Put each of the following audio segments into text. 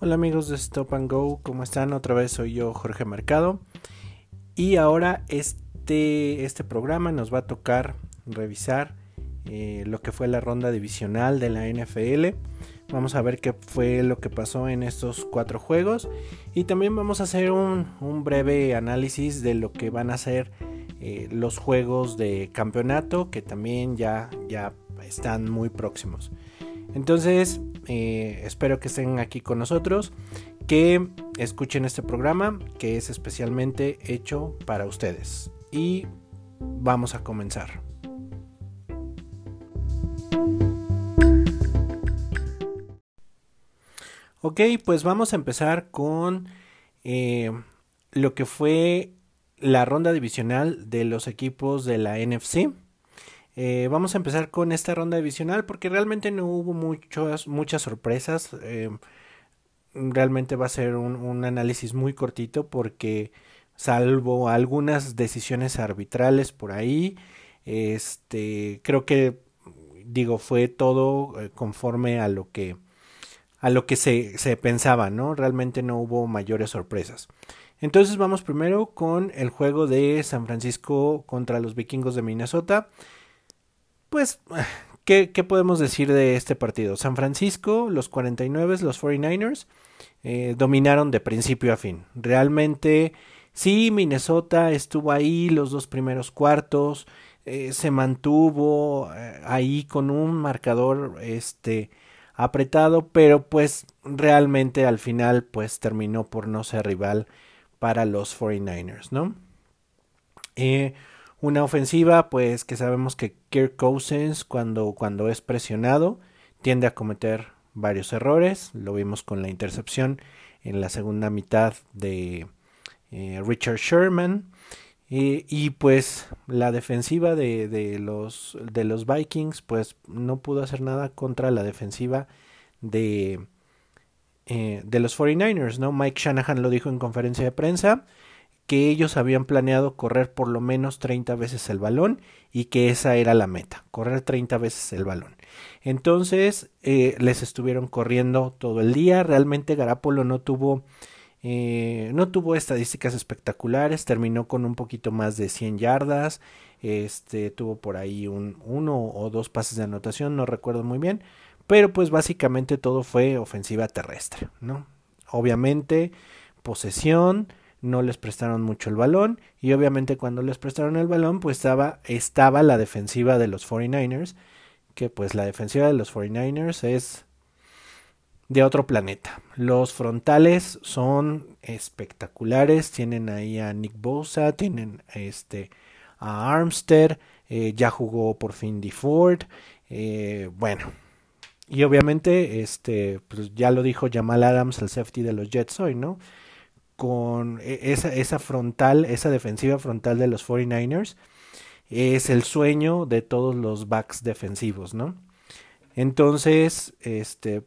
Hola amigos de Stop and Go, ¿cómo están? Otra vez soy yo, Jorge Mercado. Y ahora este, este programa nos va a tocar revisar eh, lo que fue la ronda divisional de la NFL. Vamos a ver qué fue lo que pasó en estos cuatro juegos. Y también vamos a hacer un, breve análisis de lo que van a ser eh, los juegos de campeonato, que también ya, ya están muy próximos. Entonces, eh, espero que estén aquí con nosotros, que escuchen este programa que es especialmente hecho para ustedes. Y vamos a comenzar. Ok, pues vamos a empezar con eh, lo que fue la ronda divisional de los equipos de la NFC. Eh, vamos a empezar con esta ronda divisional porque realmente no hubo muchas, muchas sorpresas. Eh, realmente va a ser un, análisis muy cortito porque salvo algunas decisiones arbitrales por ahí, este, creo que digo fue todo eh, conforme a lo que a lo que se, se pensaba, ¿no? Realmente no hubo mayores sorpresas. Entonces vamos primero con el juego de San Francisco contra los vikingos de Minnesota pues, ¿qué, podemos decir de este partido? San Francisco, los 49, los 49ers, eh, dominaron de principio a fin. Realmente, sí, Minnesota estuvo ahí los dos primeros cuartos, eh, se mantuvo eh, ahí con un marcador este apretado, pero pues realmente al final pues terminó por no ser rival para los 49ers, ¿no? Una ofensiva, pues que sabemos que Kirk Cousins cuando, cuando es presionado tiende a cometer varios errores. Lo vimos con la intercepción en la segunda mitad de eh, Richard Sherman. y pues la defensiva de, de, los, de los Vikings pues no pudo hacer nada contra la defensiva de, eh, de los 49ers, ¿no? Mike Shanahan lo dijo en conferencia de prensa que ellos habían planeado correr por lo menos 30 veces el balón y que esa era la meta, correr 30 veces el balón. Entonces eh, les estuvieron corriendo todo el día, realmente Garapolo no tuvo, eh, no tuvo estadísticas espectaculares, terminó con un poquito más de 100 yardas, este, tuvo por ahí un, uno o dos pases de anotación, no recuerdo muy bien, pero pues básicamente todo fue ofensiva terrestre, ¿no? Obviamente posesión, no les prestaron mucho el balón y obviamente cuando les prestaron el balón pues estaba, estaba la defensiva de los 49ers que pues la defensiva de los 49ers es de otro planeta. Los frontales son espectaculares, tienen ahí a Nick Bosa, tienen este a Armstead, eh, ya jugó por fin Ford, eh, bueno, y obviamente este pues ya lo dijo Jamal Adams, el safety de los Jets hoy, ¿no? Con e, esa, esa frontal, esa defensiva frontal de los 49ers, es el sueño de todos los backs defensivos, ¿no? Entonces, este,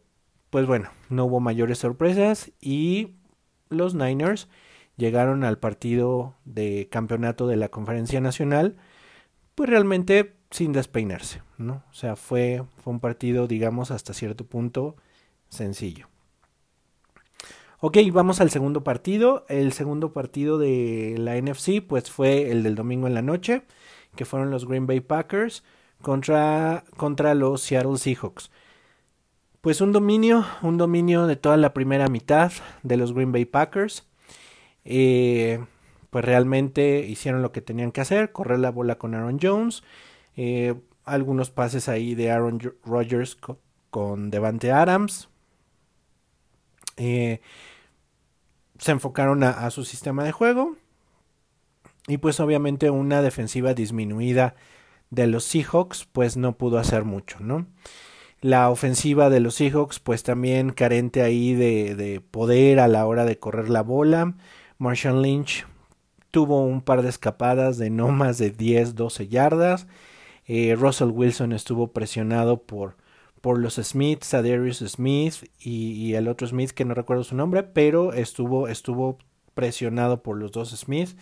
pues bueno, no hubo mayores sorpresas y los Niners llegaron al partido de campeonato de la Conferencia Nacional, pues realmente sin despeinarse, ¿no? O sea, fue, fue un partido, digamos, hasta cierto punto sencillo. Ok, vamos al segundo partido. El segundo partido de la NFC, pues fue el del domingo en la noche, que fueron los Green Bay Packers contra, contra los Seattle Seahawks. Pues un dominio, un dominio de toda la primera mitad de los Green Bay Packers. Eh, pues realmente hicieron lo que tenían que hacer, correr la bola con Aaron Jones, eh, algunos pases ahí de Aaron Rodgers con, con Devante Adams, eh, se enfocaron a, su sistema de juego. Y pues obviamente una defensiva disminuida de los Seahawks pues no pudo hacer mucho, ¿no? La ofensiva de los Seahawks pues también carente ahí de, poder a la hora de correr la bola. Marshall Lynch tuvo un par de escapadas de no más de 10, 12 yardas. Eh, Russell Wilson estuvo presionado por por los Smiths, Darius Smith y, el otro Smith que no recuerdo su nombre, pero estuvo, estuvo presionado por los dos Smith.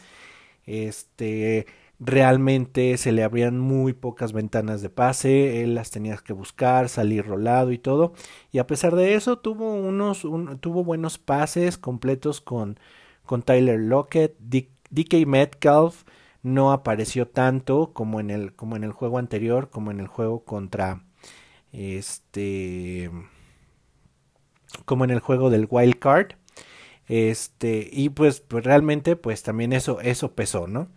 Este, realmente se le abrían muy pocas ventanas de pase, él las tenía que buscar, salir rolado y todo, y a pesar de eso tuvo unos, tuvo buenos pases completos con, con Tyler Lockett, DK Metcalf no apareció tanto como en el, como en el juego anterior, como en el juego contra este como en el juego del wild card este y pues, pues realmente pues también eso eso pesó no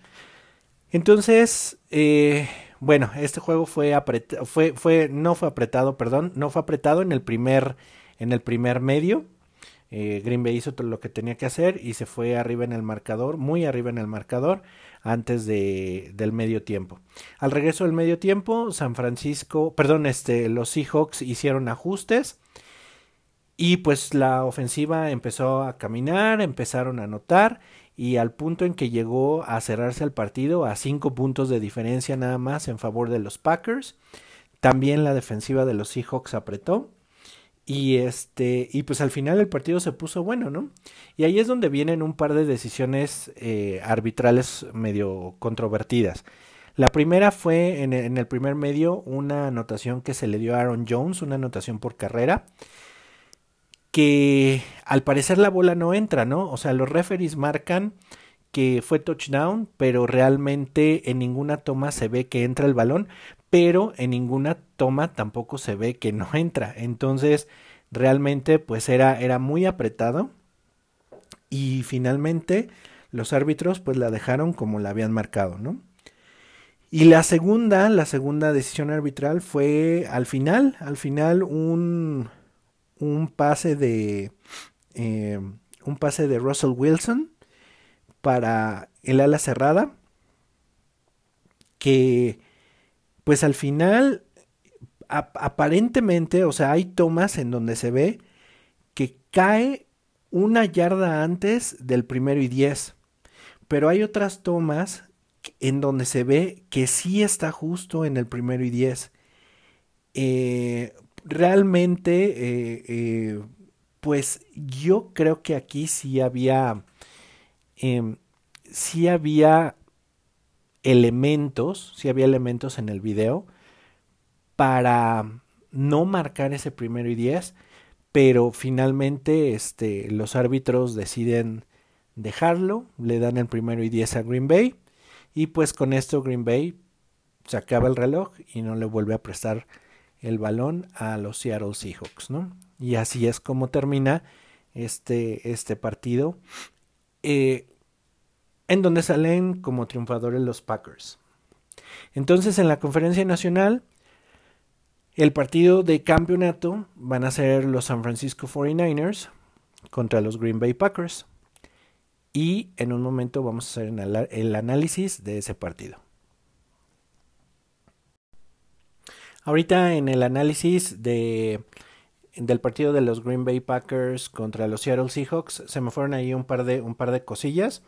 entonces, eh, bueno, este juego fue apretado, fue, fue, no fue apretado, perdón, no fue apretado en el primer, en el primer medio. Eh, Green Bay hizo todo lo que tenía que hacer y se fue arriba en el marcador, muy arriba en el marcador, antes de, del medio tiempo. Al regreso del medio tiempo, San Francisco, perdón, este, los Seahawks hicieron ajustes y pues la ofensiva empezó a caminar, empezaron a anotar y al punto en que llegó a cerrarse el partido a cinco puntos de diferencia nada más en favor de los Packers. También la defensiva de los Seahawks apretó. Y este, y pues al final el partido se puso bueno, ¿no? Y ahí es donde vienen un par de decisiones eh, arbitrales medio controvertidas. La primera fue en en el primer medio una anotación que se le dio a Aaron Jones, una anotación por carrera que al parecer la bola no entra, ¿no? O sea, los referees marcan que fue touchdown, pero realmente en ninguna toma se ve que entra el balón, pero en ninguna toma tampoco se ve que no entra. Entonces, realmente pues era era muy apretado y finalmente los árbitros pues la dejaron como la habían marcado, ¿no? Y la segunda, la segunda decisión arbitral fue al final, al final un un pase de eh, un pase de Russell Wilson para el ala cerrada que pues al final aparentemente o sea hay tomas en donde se ve que cae una yarda antes del primero y diez pero hay otras tomas en donde se ve que sí está justo en el primero y diez. Eh, realmente, eh, eh, pues yo creo que aquí sí había, eh, sí había elementos, sí había elementos en el video para no marcar ese primero y diez, pero finalmente este, los árbitros deciden dejarlo, le dan el primero y diez a Green Bay y pues con esto Green Bay se acaba el reloj y no le vuelve a prestar el balón a los Seattle Seahawks, ¿no? Y así es como termina este, este partido, eh, en donde salen como triunfadores los Packers. Entonces, en la conferencia nacional, el partido de campeonato van a ser los San Francisco 49ers contra los Green Bay Packers. Y en un momento vamos a hacer el análisis de ese partido. Ahorita en el análisis de, del partido de los Green Bay Packers contra los Seattle Seahawks se me fueron ahí un par de, un par de cosillas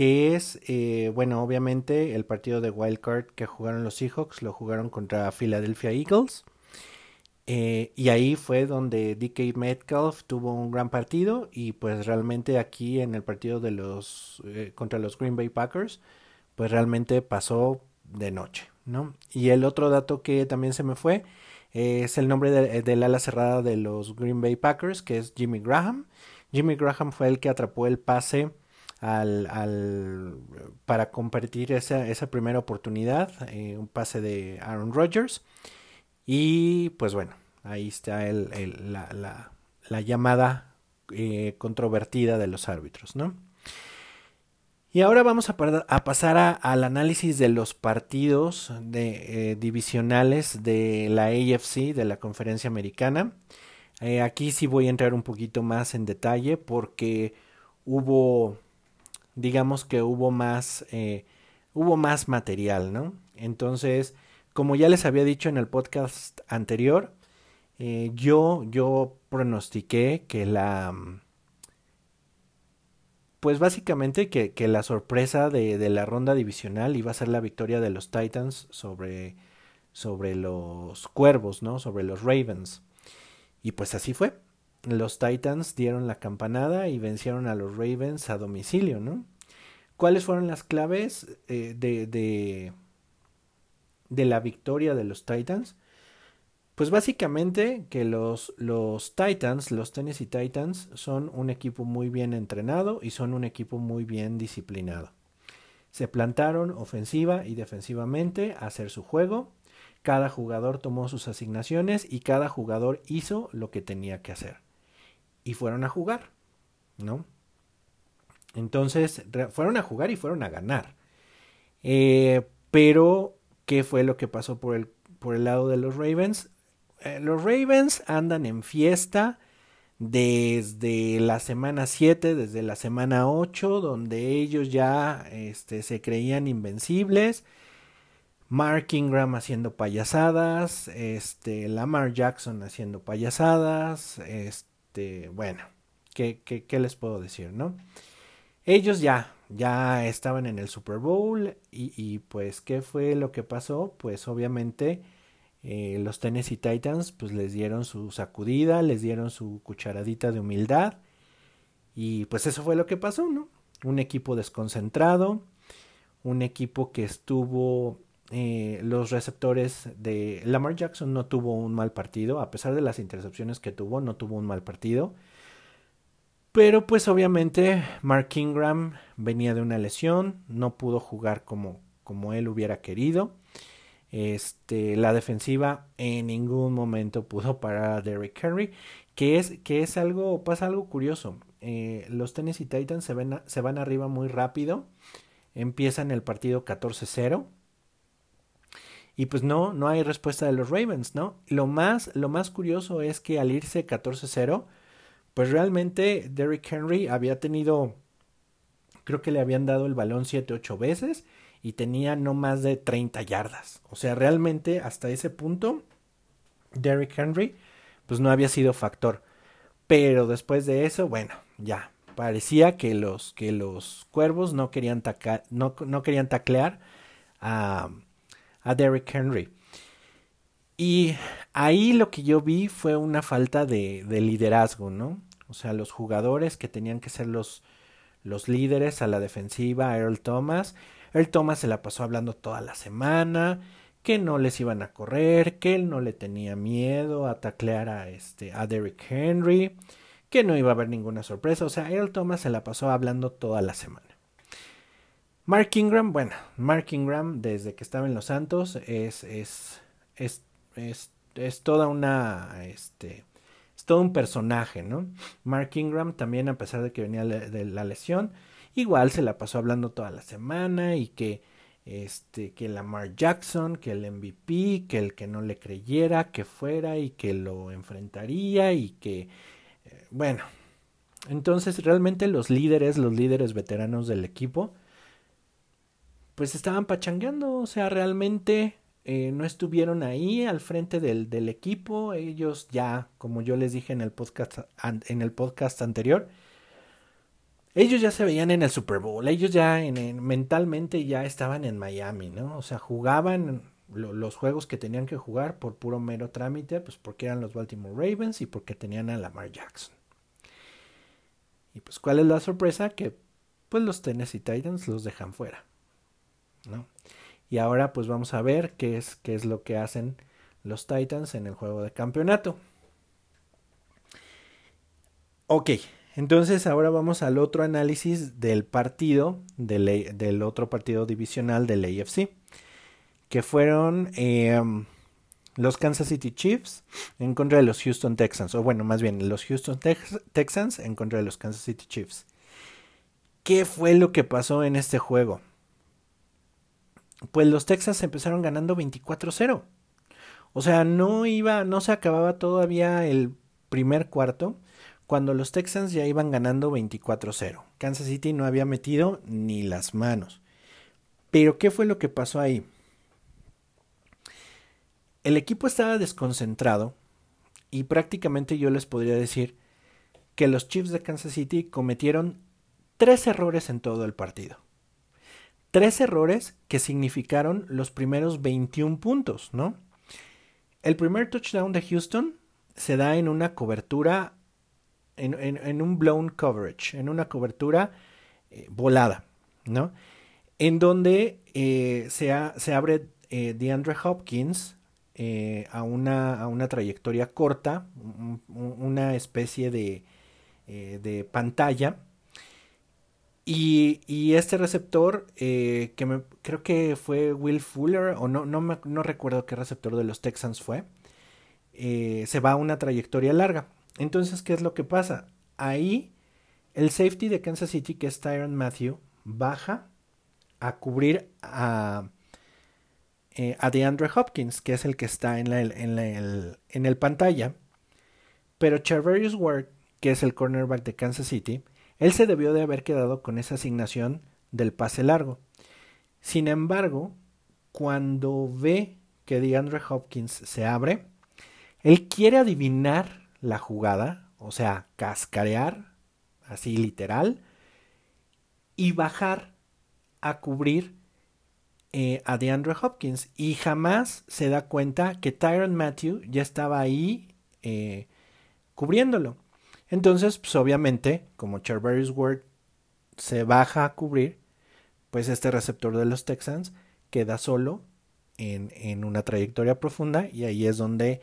que es, eh, bueno, obviamente el partido de Wild Card que jugaron los Seahawks lo jugaron contra Philadelphia Eagles. Eh, y ahí fue donde DK Metcalf tuvo un gran partido y pues realmente aquí en el partido de los eh, contra los Green Bay Packers pues realmente pasó de noche. ¿no? Y el otro dato que también se me fue es el nombre del ala cerrada de los Green Bay Packers, que es Jimmy Graham. Jimmy Graham fue el que atrapó el pase al, para compartir esa, primera oportunidad, eh, un pase de Aaron Rodgers. Y pues bueno, ahí está el, la, la, la, llamada eh, controvertida de los árbitros, ¿no? Y ahora vamos a, pasar al análisis de los partidos de, eh, divisionales de la AFC, de la conferencia americana. Aquí sí voy a entrar un poquito más en detalle porque hubo, digamos que hubo más, eh, hubo más material, ¿no? Entonces, como ya les había dicho en el podcast anterior, yo, yo pronostiqué que la pues básicamente que, que la sorpresa de, de, la ronda divisional iba a ser la victoria de los Titans sobre, sobre los Cuervos, ¿no? Sobre los Ravens. Y pues así fue. Los Titans dieron la campanada y vencieron a los Ravens a domicilio, ¿no? ¿Cuáles fueron las claves eh, de, la victoria de los Titans? Pues básicamente que los Titans, los Tennessee Titans, son un equipo muy bien entrenado y son un equipo muy bien disciplinado. Se plantaron ofensiva y defensivamente a hacer su juego. Cada jugador tomó sus asignaciones y cada jugador hizo lo que tenía que hacer. Y fueron a jugar, ¿no? Entonces, fueron a jugar y fueron a ganar. Eh, pero, ¿qué fue lo que pasó por el, por el lado de los Ravens? Eh, los Ravens andan en fiesta desde la semana 7, desde la semana 8, donde ellos ya este, se creían invencibles. Mark Ingram haciendo payasadas, este, Lamar Jackson haciendo payasadas, este, bueno, ¿qué, qué, qué les puedo decir, no? Ellos ya, ya estaban en el Super Bowl y, pues ¿qué fue lo que pasó? Pues obviamente eh, los Tennessee Titans pues les dieron su sacudida, les dieron su cucharadita de humildad y pues eso fue lo que pasó, ¿no? Un equipo desconcentrado, un equipo que estuvo eh, los receptores de Lamar Jackson no tuvo un mal partido, a pesar de las intercepciones que tuvo, no tuvo un mal partido. Pero pues obviamente Mark Ingram venía de una lesión, no pudo jugar como, como él hubiera querido. Este, la defensiva en ningún momento pudo parar a Derrick Henry, que es, que es algo, pasa algo curioso. Eh, los Tennessee Titans se, ven, se van arriba muy rápido, empiezan el partido 14-0 y pues no, no hay respuesta de los Ravens, ¿no? Lo más, lo más curioso es que al irse 14-0, pues realmente Derrick Henry había tenido, creo que le habían dado el balón 7, 8 veces y tenía no más de 30 yardas. O sea, realmente hasta ese punto, Derrick Henry, pues no había sido factor. Pero después de eso, bueno, ya, parecía que los, que los cuervos no querían, no, no querían taclear a, a Derrick Henry. Y ahí lo que yo vi fue una falta de, liderazgo, ¿no? O sea, los jugadores que tenían que ser los, líderes a la defensiva, Earl Thomas. Earl Thomas se la pasó hablando toda la semana, que no les iban a correr, que él no le tenía miedo a taclear a, este, a Derrick Henry, que no iba a haber ninguna sorpresa. O sea, Earl Thomas se la pasó hablando toda la semana. Mark Ingram, bueno, Mark Ingram desde que estaba en Los Santos es, es, es es, es toda una, este, es todo un personaje, ¿no? Mark Ingram también, a pesar de que venía de la lesión, igual se la pasó hablando toda la semana y que, este, que Lamar Jackson, que el MVP, que el que no le creyera, que fuera y que lo enfrentaría y que, eh, bueno, entonces realmente los líderes, los líderes veteranos del equipo, pues estaban pachangueando, o sea, realmente eh, no estuvieron ahí al frente del, del, equipo. Ellos ya, como yo les dije en el podcast, en el podcast anterior, ellos ya se veían en el Super Bowl. Ellos ya en, mentalmente ya estaban en Miami, ¿no? O sea, jugaban los juegos que tenían que jugar por puro mero trámite, pues porque eran los Baltimore Ravens y porque tenían a Lamar Jackson. Y pues, ¿cuál es la sorpresa? Que pues los Tennessee Titans los dejan fuera, Y ahora pues vamos a ver qué es, qué es lo que hacen los Titans en el juego de campeonato. Ok, entonces ahora vamos al otro análisis del partido, del, del otro partido divisional del AFC, que fueron em, los Kansas City Chiefs en contra de los Houston Texans, o bueno, más bien los Houston Texans en contra de los Kansas City Chiefs. ¿Qué fue lo que pasó en este juego? Pues los Texans empezaron ganando 24-0. O sea, no iba, no se acababa todavía el primer cuarto cuando los Texans ya iban ganando 24-0. Kansas City no había metido ni las manos. Pero ¿qué fue lo que pasó ahí? El equipo estaba desconcentrado y prácticamente yo les podría decir que los Chiefs de Kansas City cometieron tres errores en todo el partido. Tres errores que significaron los primeros 21 puntos, ¿no? El primer touchdown de Houston se da en una cobertura, en, un blown coverage, en una cobertura eh, volada, ¿no? En donde eh, se, abre eh, DeAndre Hopkins a, una, trayectoria corta, una especie de pantalla. Y, este receptor, que me, creo que fue Will Fuller, o no, no, me, no recuerdo qué receptor de los Texans fue, se va a una trayectoria larga. Entonces, ¿qué es lo que pasa? Ahí el safety de Kansas City, que es Tyron Matthew, baja a cubrir a, eh, a DeAndre Hopkins, que es el que está en, la, en, el, en el pantalla. Pero Charverius Ward, que es el cornerback de Kansas City, él se debió de haber quedado con esa asignación del pase largo. Sin embargo, cuando ve que DeAndre Hopkins se abre, él quiere adivinar la jugada, o sea, cascarear así literal, y bajar a cubrir eh, a DeAndre Hopkins. Y jamás se da cuenta que Tyron Matthew ya estaba ahí eh, cubriéndolo. Entonces, pues obviamente, como Charverius Ward se baja a cubrir, pues este receptor de los Texans queda solo en, en una trayectoria profunda y ahí es donde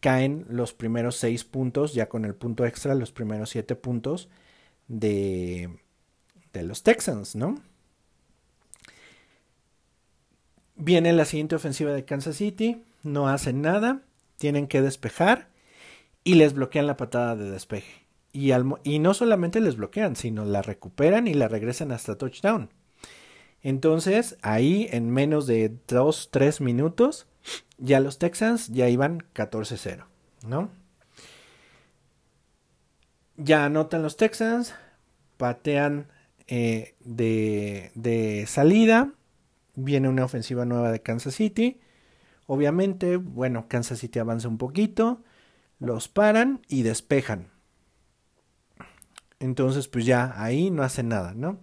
caen los primeros seis puntos, ya con el punto extra, los primeros siete puntos de, de los Texans, ¿no? Viene la siguiente ofensiva de Kansas City, no hacen nada, tienen que despejar y les bloquean la patada de despeje. Y, no solamente les bloquean, sino la recuperan y la regresan hasta touchdown. Entonces, ahí en menos de 2-3 minutos, ya los Texans ya iban 14-0, ¿no? Ya anotan los Texans, patean eh, de salida, viene una ofensiva nueva de Kansas City. Obviamente, bueno, Kansas City avanza un poquito, los paran y despejan. Entonces, pues ya ahí no hacen nada, ¿no?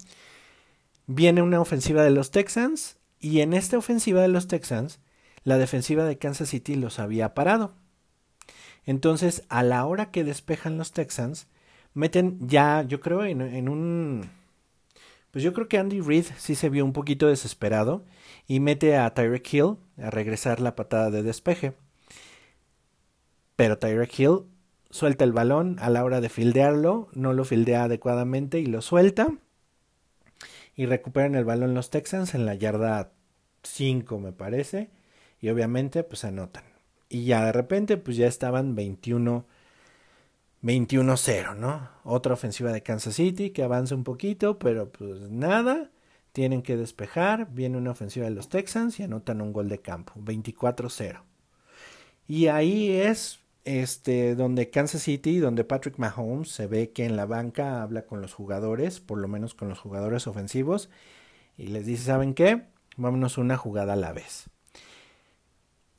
Viene una ofensiva de los Texans y en esta ofensiva de los Texans, la defensiva de Kansas City los había parado. Entonces, a la hora que despejan los Texans, meten ya, yo creo, en, un... Pues yo creo que Andy Reid sí se vio un poquito desesperado y mete a Tyreek Hill a regresar la patada de despeje. Pero Tyreek Hill suelta el balón a la hora de fildearlo, no lo fildea adecuadamente y lo suelta. Y recuperan el balón los Texans en la yarda 5 me parece. Y obviamente pues anotan. Y ya de repente pues ya estaban 21 21-0, ¿no? Otra ofensiva de Kansas City que avanza un poquito, pero pues nada. Tienen que despejar. Viene una ofensiva de los Texans y anotan un gol de campo. 24-0. Y ahí es este, donde Kansas City, donde Patrick Mahomes se ve que en la banca habla con los jugadores, por lo menos con los jugadores ofensivos, y les dice, ¿saben qué? Vámonos una jugada a la vez.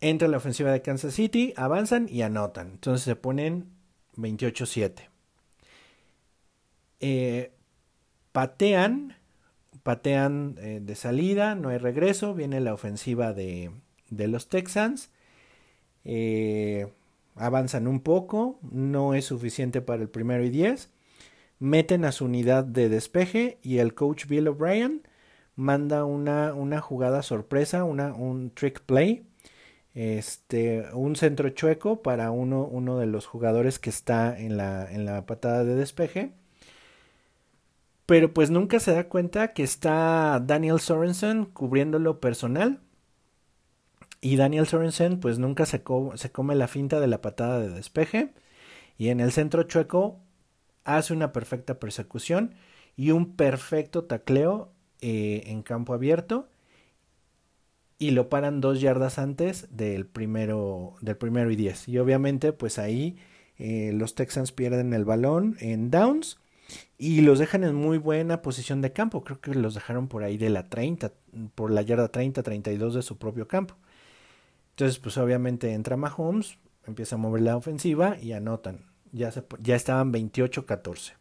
Entra la ofensiva de Kansas City, avanzan y anotan. Entonces se ponen 28-7. Eh, patean, patean eh, de salida, no hay regreso, viene la ofensiva de, de los Texans. Eh, avanzan un poco, no es suficiente para el primero y 10. Meten a su unidad de despeje y el coach Bill O'Brien manda una, una jugada sorpresa, una, un trick play este, un centro chueco para uno, uno de los jugadores que está en la, en la patada de despeje. Pero pues nunca se da cuenta que está Daniel Sorensen cubriéndolo personal. Y Daniel Sorensen pues nunca se, se come la finta de la patada de despeje. Y en el centro chueco hace una perfecta persecución y un perfecto tacleo eh, en campo abierto y lo paran dos yardas antes del primero, del primero y diez. Y obviamente, pues ahí eh, los Texans pierden el balón en downs y los dejan en muy buena posición de campo. Creo que los dejaron por ahí de la 30, por la yarda 30, 32 de su propio campo. Entonces, pues obviamente entra Mahomes, empieza a mover la ofensiva y anotan. Ya, ya estaban 28-14.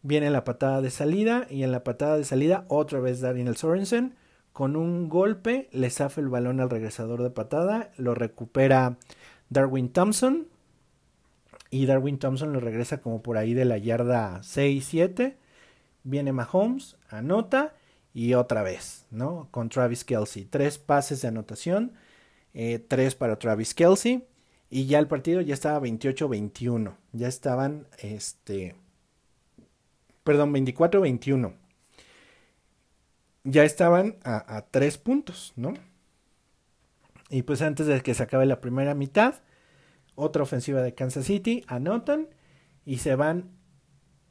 Viene la patada de salida y en la patada de salida otra vez Daniel Sorensen con un golpe le zafa el balón al regresador de patada, lo recupera Darwin Thompson y Darwin Thompson lo regresa como por ahí de la yarda 6-7. Viene Mahomes, anota y otra vez, ¿no? Con Travis Kelsey. Tres pases de anotación, eh, tres para Travis Kelsey. Y ya el partido ya estaba 28-21. Ya estaban, este, perdón, 24-21. Ya estaban a, a, tres puntos, ¿no? Y pues antes de que se acabe la primera mitad, otra ofensiva de Kansas City, anotan y se van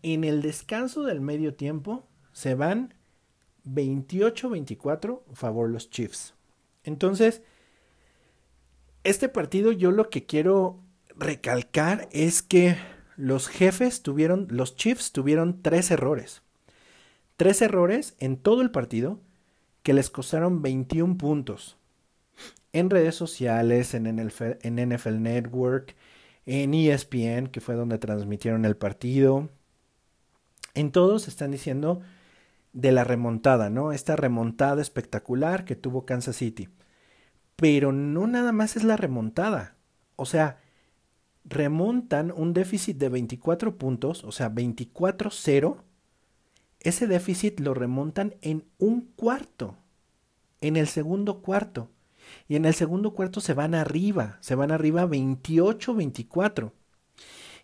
en el descanso del medio tiempo, se van 28-24 favor los Chiefs. Entonces, este partido yo lo que quiero recalcar es que los jefes tuvieron, los Chiefs tuvieron tres errores. Tres errores en todo el partido que les costaron 21 puntos. En redes sociales, en NFL, en NFL Network, en ESPN, que fue donde transmitieron el partido. En todos están diciendo de la remontada, ¿no? Esta remontada espectacular que tuvo Kansas City. Pero no nada más es la remontada. O sea, remontan un déficit de 24 puntos, o sea, 24-0. Ese déficit lo remontan en un cuarto, en el segundo cuarto. Y en el segundo cuarto se van arriba, se van arriba 28-24.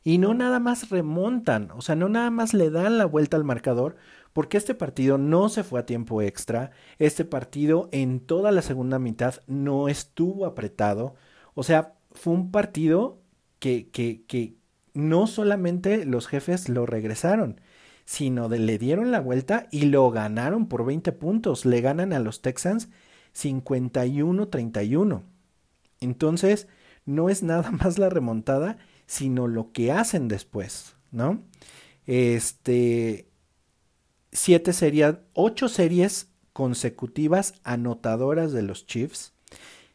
Y no nada más remontan, o sea, no nada más le dan la vuelta al marcador, porque este partido no se fue a tiempo extra, este partido en toda la segunda mitad no estuvo apretado, o sea, fue un partido que, que, que no solamente los jefes lo regresaron, sino le dieron la vuelta y lo ganaron por 20 puntos, le ganan a los Texans 51-31. Entonces, no es nada más la remontada, sino lo que hacen después, ¿no? Este, siete series, ocho series consecutivas anotadoras de los Chiefs,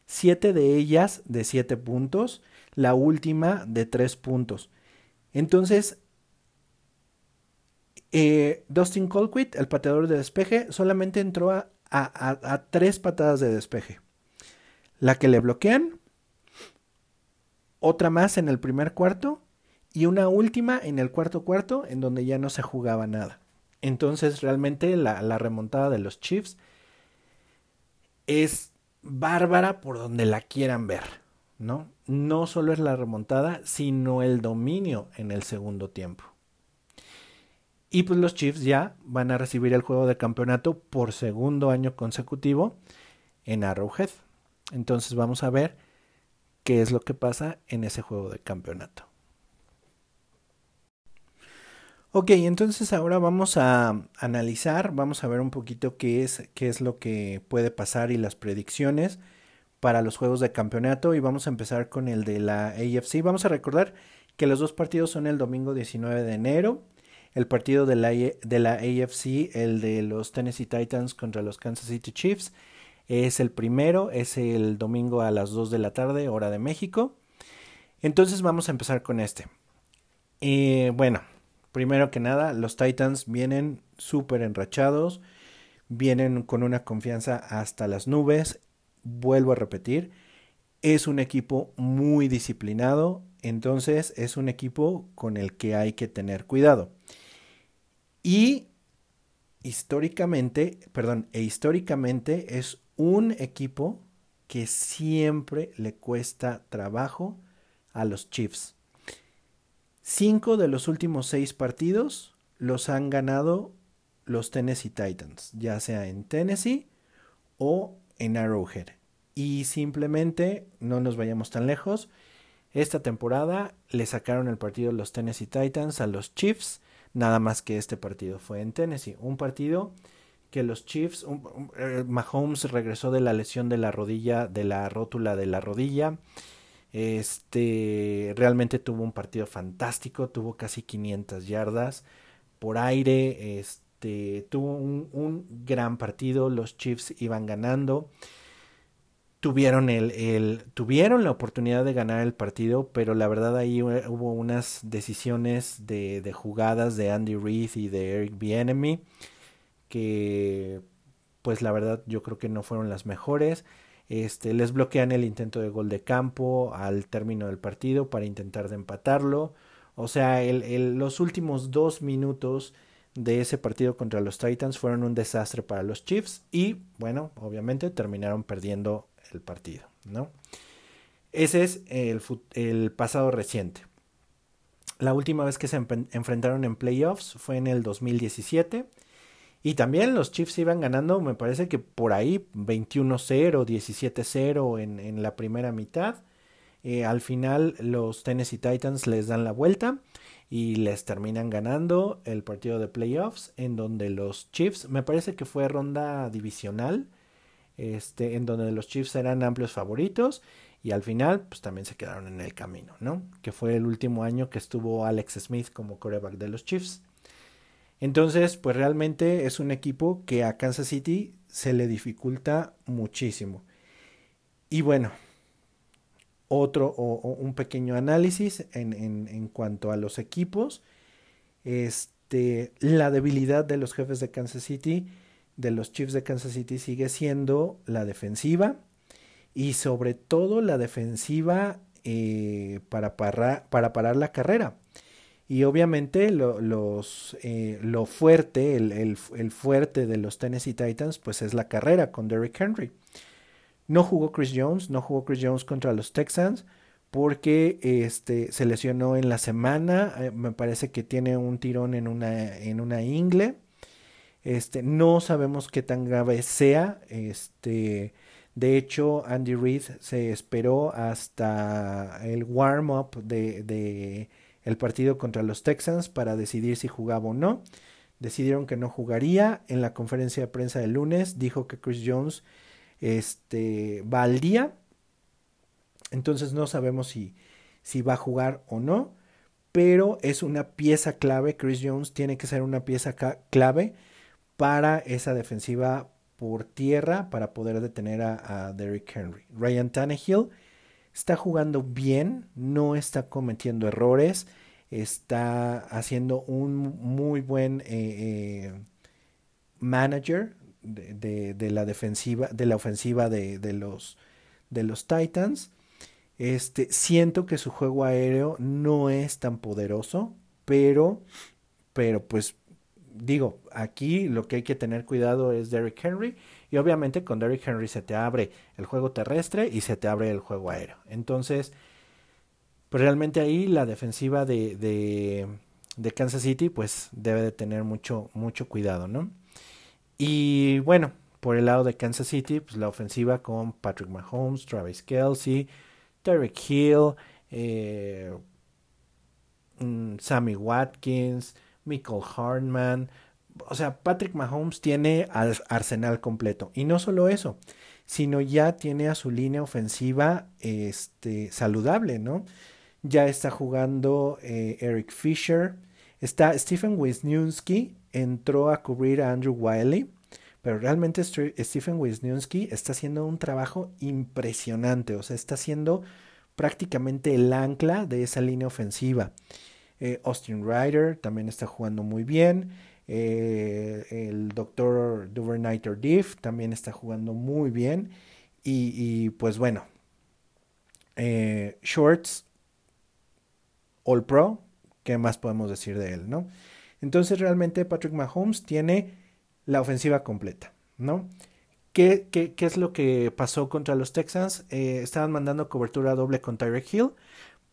siete de ellas de siete puntos, la última de tres puntos. Entonces, eh, Dustin Colquitt, el pateador de despeje, solamente entró a, a, tres patadas de despeje. La que le bloquean, otra más en el primer cuarto y una última en el cuarto cuarto en donde ya no se jugaba nada. Entonces realmente la, remontada de los Chiefs es bárbara por donde la quieran ver, ¿no? No solo es la remontada, sino el dominio en el segundo tiempo. Y pues los Chiefs ya van a recibir el juego de campeonato por segundo año consecutivo en Arrowhead. Entonces vamos a ver qué es lo que pasa en ese juego de campeonato. Ok, entonces ahora vamos a analizar, vamos a ver un poquito qué es, qué es lo que puede pasar y las predicciones para los juegos de campeonato y vamos a empezar con el de la AFC. Vamos a recordar que los dos partidos son el domingo 19 de enero. El partido de la, de la AFC, el de los Tennessee Titans contra los Kansas City Chiefs, es el primero, es el domingo a las 2 de la tarde, hora de México. Entonces vamos a empezar con este. Eh, bueno, Primero que nada, los Titans vienen súper enrachados, vienen con una confianza hasta las nubes. Vuelvo a repetir, es un equipo muy disciplinado, entonces es un equipo con el que hay que tener cuidado. Y históricamente, perdón, e históricamente es un equipo que siempre le cuesta trabajo a los Chiefs. Cinco de los últimos seis partidos los han ganado los Tennessee Titans, ya sea en Tennessee o en Arrowhead. Y simplemente, no nos vayamos tan lejos, esta temporada le sacaron el partido los Tennessee Titans a los Chiefs, nada más que este partido fue en Tennessee. Un partido que los Chiefs, eh, Mahomes regresó de la lesión de la rodilla, de la rótula de la rodilla. Este realmente tuvo un partido fantástico, tuvo casi 500 yardas por aire, este tuvo un, gran partido, los Chiefs iban ganando. Tuvieron, el, el, tuvieron la oportunidad de ganar el partido, pero la verdad ahí hubo unas decisiones de, de jugadas de Andy Reid y de Eric Bienemy que pues la verdad yo creo que no fueron las mejores. Este, les bloquean el intento de gol de campo al término del partido para intentar de empatarlo. O sea, los últimos dos minutos de ese partido contra los Titans fueron un desastre para los Chiefs y bueno, obviamente terminaron perdiendo el partido, ¿no? Ese es el, el pasado reciente. La última vez que se enfrentaron en playoffs fue en el 2017 y también los Chiefs iban ganando, me parece que por ahí 21-0, 17-0 en, en la primera mitad. Eh, al final los Tennessee Titans les dan la vuelta y les terminan ganando el partido de playoffs en donde los Chiefs, me parece que fue ronda divisional, este, en donde los Chiefs eran amplios favoritos y al final pues también se quedaron en el camino, ¿no? Que fue el último año que estuvo Alex Smith como coreback de los Chiefs. Entonces, pues realmente es un equipo que a Kansas City se le dificulta muchísimo. Y bueno, otro o, un pequeño análisis en, en, cuanto a los equipos. Este, la debilidad de los jefes de Kansas City, de los Chiefs de Kansas City, sigue siendo la defensiva y sobre todo la defensiva eh, para, para parar la carrera. Y obviamente lo, los, eh, lo fuerte, el, el, el, fuerte de los Tennessee Titans, pues es la carrera con Derrick Henry. No jugó Chris Jones, no jugó Chris Jones contra los Texans porque este, se lesionó en la semana. Eh, me parece que tiene un tirón en una, en una ingle. Este, no sabemos qué tan grave sea. Este, de hecho, Andy Reid se esperó hasta el warm-up de, de el partido contra los Texans para decidir si jugaba o no. Decidieron que no jugaría. En la conferencia de prensa del lunes dijo que Chris Jones este, va al día. Entonces no sabemos si, si va a jugar o no. Pero es una pieza clave. Chris Jones tiene que ser una pieza clave para esa defensiva por tierra para poder detener a, a Derrick Henry. Ryan Tannehill está jugando bien, no está cometiendo errores, está haciendo un muy buen eh, eh, manager de, la defensiva, de la ofensiva de, de, los, de los Titans. Este, siento que su juego aéreo no es tan poderoso, pero, pero pues digo, aquí lo que hay que tener cuidado es Derrick Henry y obviamente con Derrick Henry se te abre el juego terrestre y se te abre el juego aéreo. Entonces, pues realmente ahí la defensiva de, de, de Kansas City pues debe de tener mucho, mucho cuidado, ¿no? Y bueno, por el lado de Kansas City, pues la ofensiva con Patrick Mahomes, Travis Kelsey, Derek Hill, eh, mm, Sammy Watkins, Michael Hartman, o sea, Patrick Mahomes tiene al arsenal completo. Y no solo eso, sino ya tiene a su línea ofensiva este, saludable, ¿no? Ya está jugando eh, Eric Fisher. Está Stephen Wisniewski, entró a cubrir a Andrew Wiley. Pero realmente Stephen Wisniewski está haciendo un trabajo impresionante. O sea, está siendo prácticamente el ancla de esa línea ofensiva. Eh, Austin Ryder también está jugando muy bien. Eh, el doctor Duverniter Diff también está jugando muy bien. Y, pues bueno, eh, Shorts, All Pro, ¿qué más podemos decir de él, no? Entonces realmente Patrick Mahomes tiene la ofensiva completa, ¿no? ¿Qué, qué, qué es lo que pasó contra los Texans? Eh, estaban mandando cobertura doble con Tyreek Hill,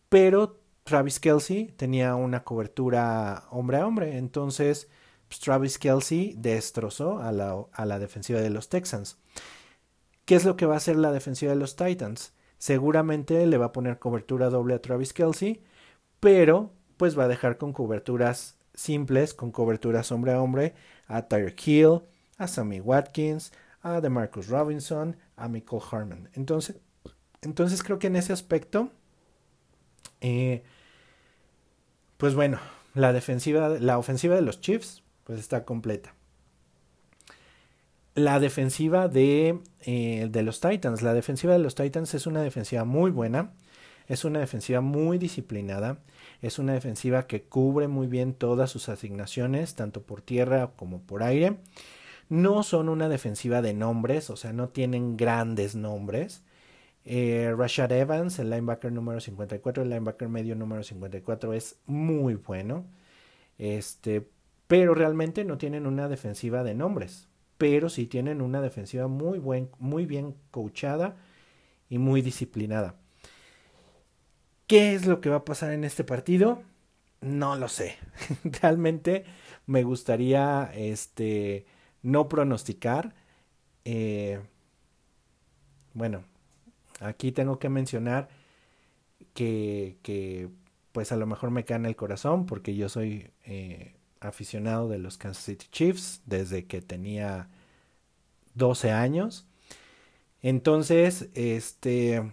pero Travis Kelsey tenía una cobertura hombre a hombre, entonces Travis Kelsey destrozó a la, a la defensiva de los Texans. ¿Qué es lo que va a hacer la defensiva de los Titans? Seguramente le va a poner cobertura doble a Travis Kelsey, pero pues va a dejar con coberturas simples, con coberturas hombre a hombre, a Tyreek Hill, a Sammy Watkins, a DeMarcus Robinson, a Michael Harmon. Entonces, entonces creo que en ese aspecto, eh, pues bueno, la defensiva, la ofensiva de los Chiefs pues está completa. La defensiva de, eh, de los Titans. La defensiva de los Titans es una defensiva muy buena. Es una defensiva muy disciplinada. Es una defensiva que cubre muy bien todas sus asignaciones, tanto por tierra como por aire. No son una defensiva de nombres, o sea, no tienen grandes nombres. Eh, Rashad Evans, el linebacker número 54, el linebacker medio número 54, es muy bueno. Este, pero realmente no tienen una defensiva de nombres, pero sí tienen una defensiva muy, buen, muy bien coachada y muy disciplinada. ¿Qué es lo que va a pasar en este partido? No lo sé. Realmente me gustaría este, no pronosticar. Eh, bueno, aquí tengo que mencionar que, pues a lo mejor me cae en el corazón porque yo soy eh, aficionado de los Kansas City Chiefs desde que tenía 12 años. Entonces, este,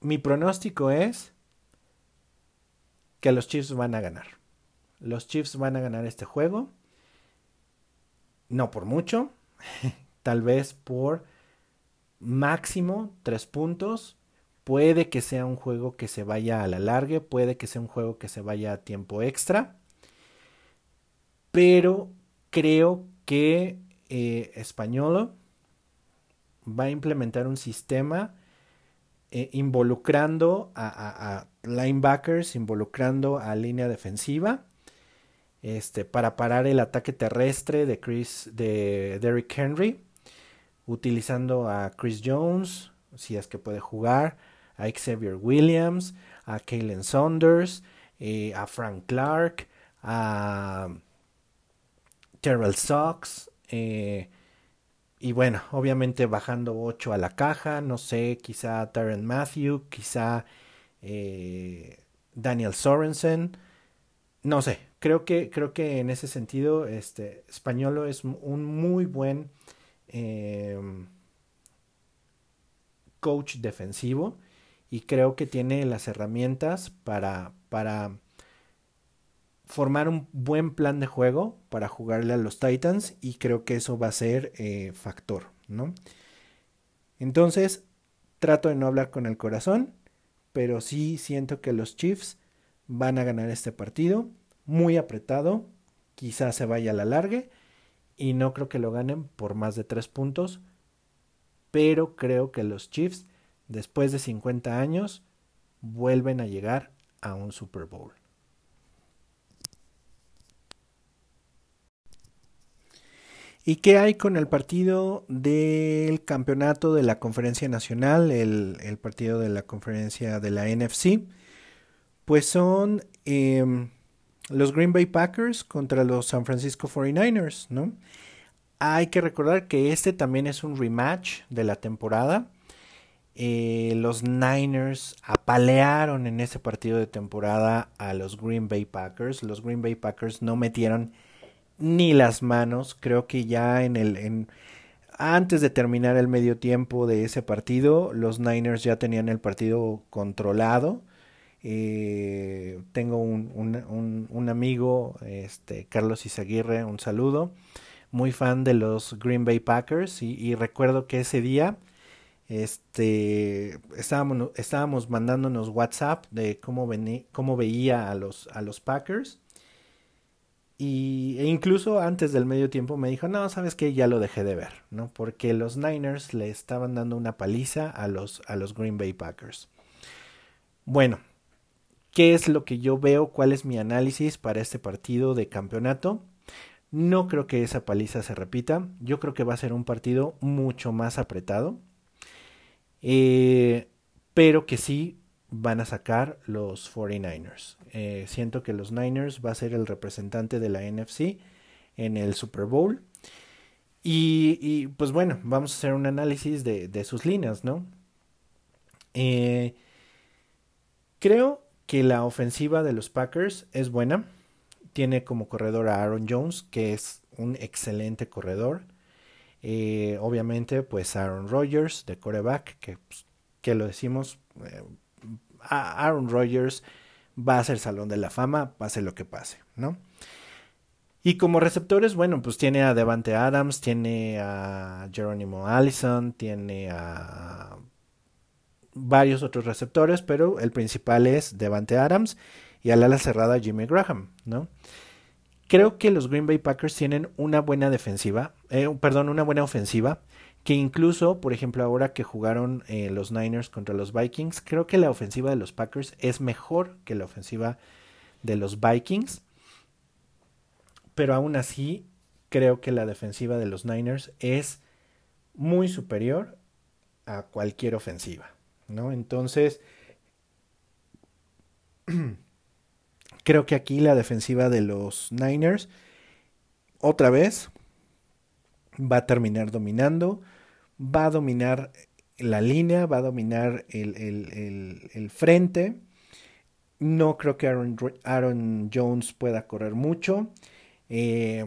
mi pronóstico es que los Chiefs van a ganar. Los Chiefs van a ganar este juego. No por mucho, tal vez por máximo tres puntos. Puede que sea un juego que se vaya a la larga, puede que sea un juego que se vaya a tiempo extra. Pero creo que eh, Españolo va a implementar un sistema eh, involucrando a, linebackers, involucrando a línea defensiva, este, para parar el ataque terrestre de Chris, de Derrick Henry, utilizando a Chris Jones, si es que puede jugar, a Xavier Williams, a Kalen Saunders, eh, a Frank Clark, a Terrell Sox, eh, y bueno, obviamente bajando 8 a la caja, no sé, quizá Tyron Matthew, quizá eh, Daniel Sorensen, no sé, creo que, creo que en ese sentido, este, Españolo es un muy buen coach defensivo y creo que tiene las herramientas para, para formar un buen plan de juego para jugarle a los Titans y creo que eso va a ser eh, factor, ¿no? Entonces, trato de no hablar con el corazón, pero sí siento que los Chiefs van a ganar este partido, muy apretado, quizás se vaya a la larga y no creo que lo ganen por más de tres puntos, pero creo que los Chiefs, después de 50 años, vuelven a llegar a un Super Bowl. ¿Y qué hay con el partido del campeonato de la conferencia nacional, el, partido de la conferencia de la NFC? Pues son em, los Green Bay Packers contra los San Francisco 49ers, ¿no? Hay que recordar que este también es un rematch de la temporada. Eh, los Niners apalearon en ese partido de temporada a los Green Bay Packers. Los Green Bay Packers no metieron ni las manos. Creo que ya en el antes de terminar el medio tiempo de ese partido, los Niners ya tenían el partido controlado. Eh, tengo un, amigo, este, Carlos Izaguirre, un saludo, muy fan de los Green Bay Packers y, recuerdo que ese día este, estábamos, mandándonos WhatsApp de cómo, cómo veía a los, a los Packers y, e incluso antes del medio tiempo me dijo, no, sabes que ya lo dejé de ver, ¿no? Porque los Niners le estaban dando una paliza a los, a los Green Bay Packers. Bueno, ¿qué es lo que yo veo? ¿Cuál es mi análisis para este partido de campeonato? No creo que esa paliza se repita. Yo creo que va a ser un partido mucho más apretado. Eh, pero que sí van a sacar los 49ers. Eh, siento que los Niners va a ser el representante de la NFC en el Super Bowl. Y, pues bueno, vamos a hacer un análisis de, sus líneas, ¿no? Eh, creo que la ofensiva de los Packers es buena. Tiene como corredor a Aaron Jones, que es un excelente corredor. Eh, obviamente, pues Aaron Rodgers de coreback, que, pues, que lo decimos, Aaron Rodgers va a ser Salón de la Fama, pase lo que pase, ¿no? Y como receptores, bueno, pues tiene a Devante Adams, tiene a Jerónimo Allison, tiene a varios otros receptores, pero el principal es Devante Adams y al ala cerrada Jimmy Graham, ¿no? Creo que los Green Bay Packers tienen una buena defensiva, eh, perdón, una buena ofensiva que incluso, por ejemplo, ahora que jugaron eh, los Niners contra los Vikings, creo que la ofensiva de los Packers es mejor que la ofensiva de los Vikings. pero aún así creo que la defensiva de los Niners es muy superior a cualquier ofensiva, ¿no? Entonces, creo que aquí la defensiva de los Niners, otra vez, va a terminar dominando, va a dominar la línea, va a dominar el, frente. No creo que Aaron, Jones pueda correr mucho. Eh,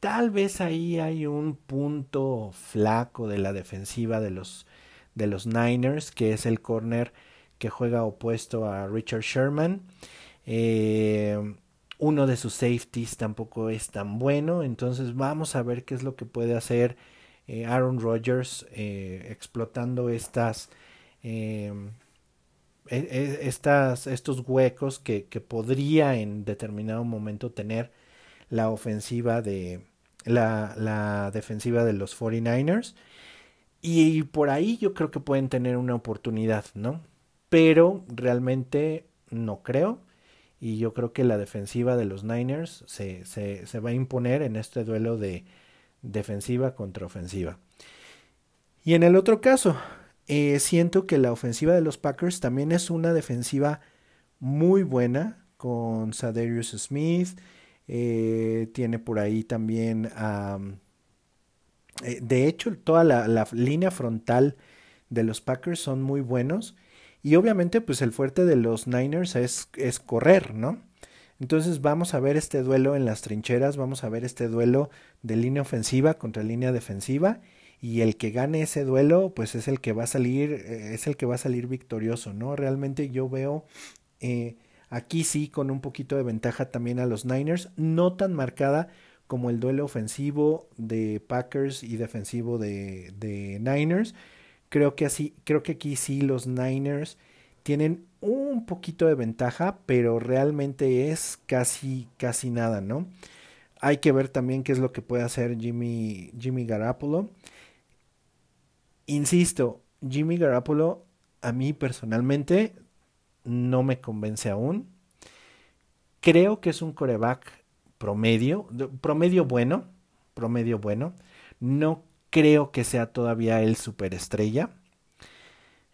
tal vez ahí hay un punto flaco de la defensiva de los, de los Niners, que es el corner que juega opuesto a Richard Sherman. Eh, uno de sus safeties tampoco es tan bueno, entonces vamos a ver qué es lo que puede hacer eh, Aaron Rodgers eh, explotando estas, e, e, estas, estos huecos que, podría en determinado momento tener la ofensiva de la defensiva de los 49ers y por ahí yo creo que pueden tener una oportunidad, ¿no? Pero realmente no creo. Y yo creo que la defensiva de los Niners se, se, se va a imponer en este duelo de defensiva contra ofensiva. Y en el otro caso, eh, siento que la ofensiva de los Packers también es una defensiva muy buena con Sadarius Smith. Eh, tiene por ahí también eh, de hecho, toda la, línea frontal de los Packers son muy buenos. Y obviamente, pues el fuerte de los Niners es, es correr, ¿no? Entonces vamos a ver este duelo en las trincheras, vamos a ver este duelo de línea ofensiva contra línea defensiva y el que gane ese duelo pues es el que va a salir eh, es el que va a salir victorioso, ¿no? Realmente yo veo eh, aquí sí con un poquito de ventaja también a los Niners, no tan marcada como el duelo ofensivo de Packers y defensivo de, de Niners. Creo que así, creo que aquí sí los Niners tienen un poquito de ventaja, pero realmente es casi, casi nada, ¿no? Hay que ver también qué es lo que puede hacer Jimmy, Jimmy Garapolo. Insisto, Jimmy Garapolo a mí personalmente no me convence aún. Creo que es un coreback promedio, promedio bueno, promedio bueno. No creo que sea todavía el superestrella.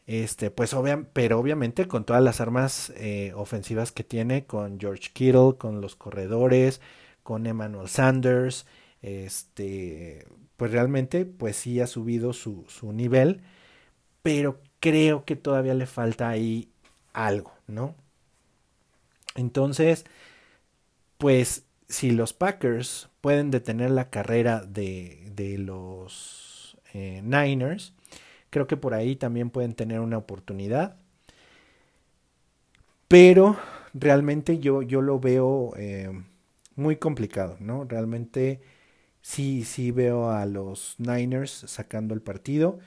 Este, pues pero obviamente con todas las armas eh, ofensivas que tiene, con George Kittle, con los corredores, con Emmanuel Sanders, este, pues realmente, pues sí ha subido su, su nivel, pero creo que todavía le falta ahí algo, ¿no? Entonces, pues si los Packers pueden detener la carrera de, de los eh, Niners, creo que por ahí también pueden tener una oportunidad. Pero realmente yo, yo lo veo eh, muy complicado, ¿no? Realmente sí, sí veo a los Niners sacando el partido.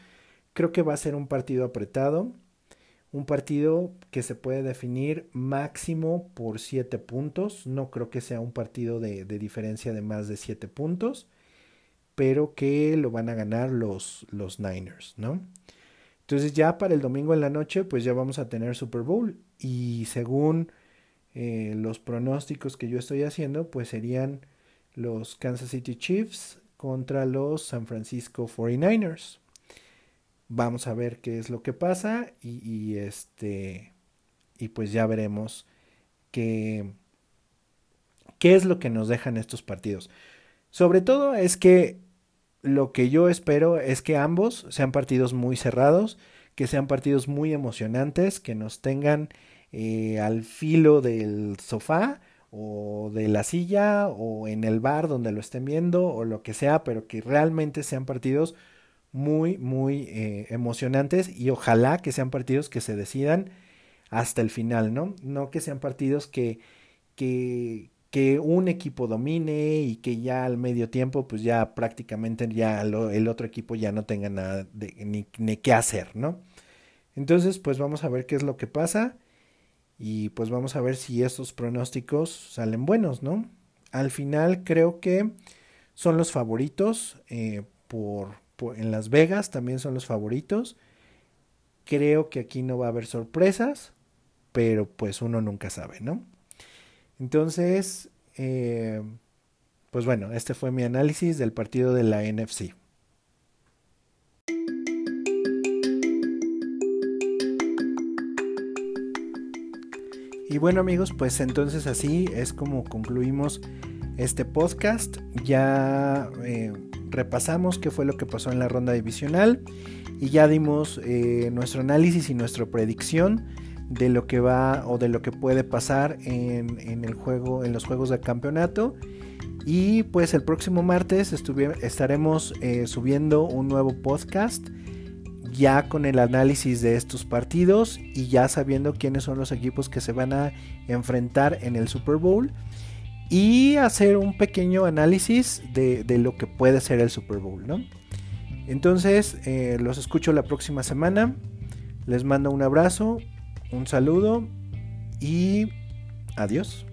Creo que va a ser un partido apretado un partido que se puede definir máximo por 7 puntos. No creo que sea un partido de, diferencia de más de 7 puntos, pero que lo van a ganar los, los Niners, ¿no? Entonces ya para el domingo en la noche, pues ya vamos a tener Super Bowl y según eh, los pronósticos que yo estoy haciendo, pues serían los Kansas City Chiefs contra los San Francisco 49ers. Vamos a ver qué es lo que pasa y, este y pues ya veremos qué, qué es lo que nos dejan estos partidos. Sobre todo es que lo que yo espero es que ambos sean partidos muy cerrados, que sean partidos muy emocionantes, que nos tengan eh, al filo del sofá o de la silla o en el bar donde lo estén viendo o lo que sea, pero que realmente sean partidos muy, muy eh, emocionantes y ojalá que sean partidos que se decidan hasta el final, ¿no? No que sean partidos que, que, que un equipo domine y que ya al medio tiempo, pues ya prácticamente ya el otro equipo ya no tenga nada ni, ni qué hacer, ¿no? Entonces, pues vamos a ver qué es lo que pasa y pues vamos a ver si estos pronósticos salen buenos, ¿no? Al final creo que son los favoritos eh, por, en Las Vegas también son los favoritos. Creo que aquí no va a haber sorpresas, pero pues uno nunca sabe, ¿no? Entonces, eh, pues bueno, este fue mi análisis del partido de la NFC. Y bueno amigos, pues entonces así es como concluimos este podcast. Ya eh, repasamos qué fue lo que pasó en la ronda divisional y ya dimos eh, nuestro análisis y nuestra predicción de lo que va o de lo que puede pasar en, el juego, en los juegos de campeonato. Y pues el próximo martes estaremos eh, subiendo un nuevo podcast ya con el análisis de estos partidos y ya sabiendo quiénes son los equipos que se van a enfrentar en el Super Bowl y hacer un pequeño análisis de, lo que puede ser el Super Bowl, ¿no? Entonces, eh, los escucho la próxima semana. Les mando un abrazo, un saludo y adiós.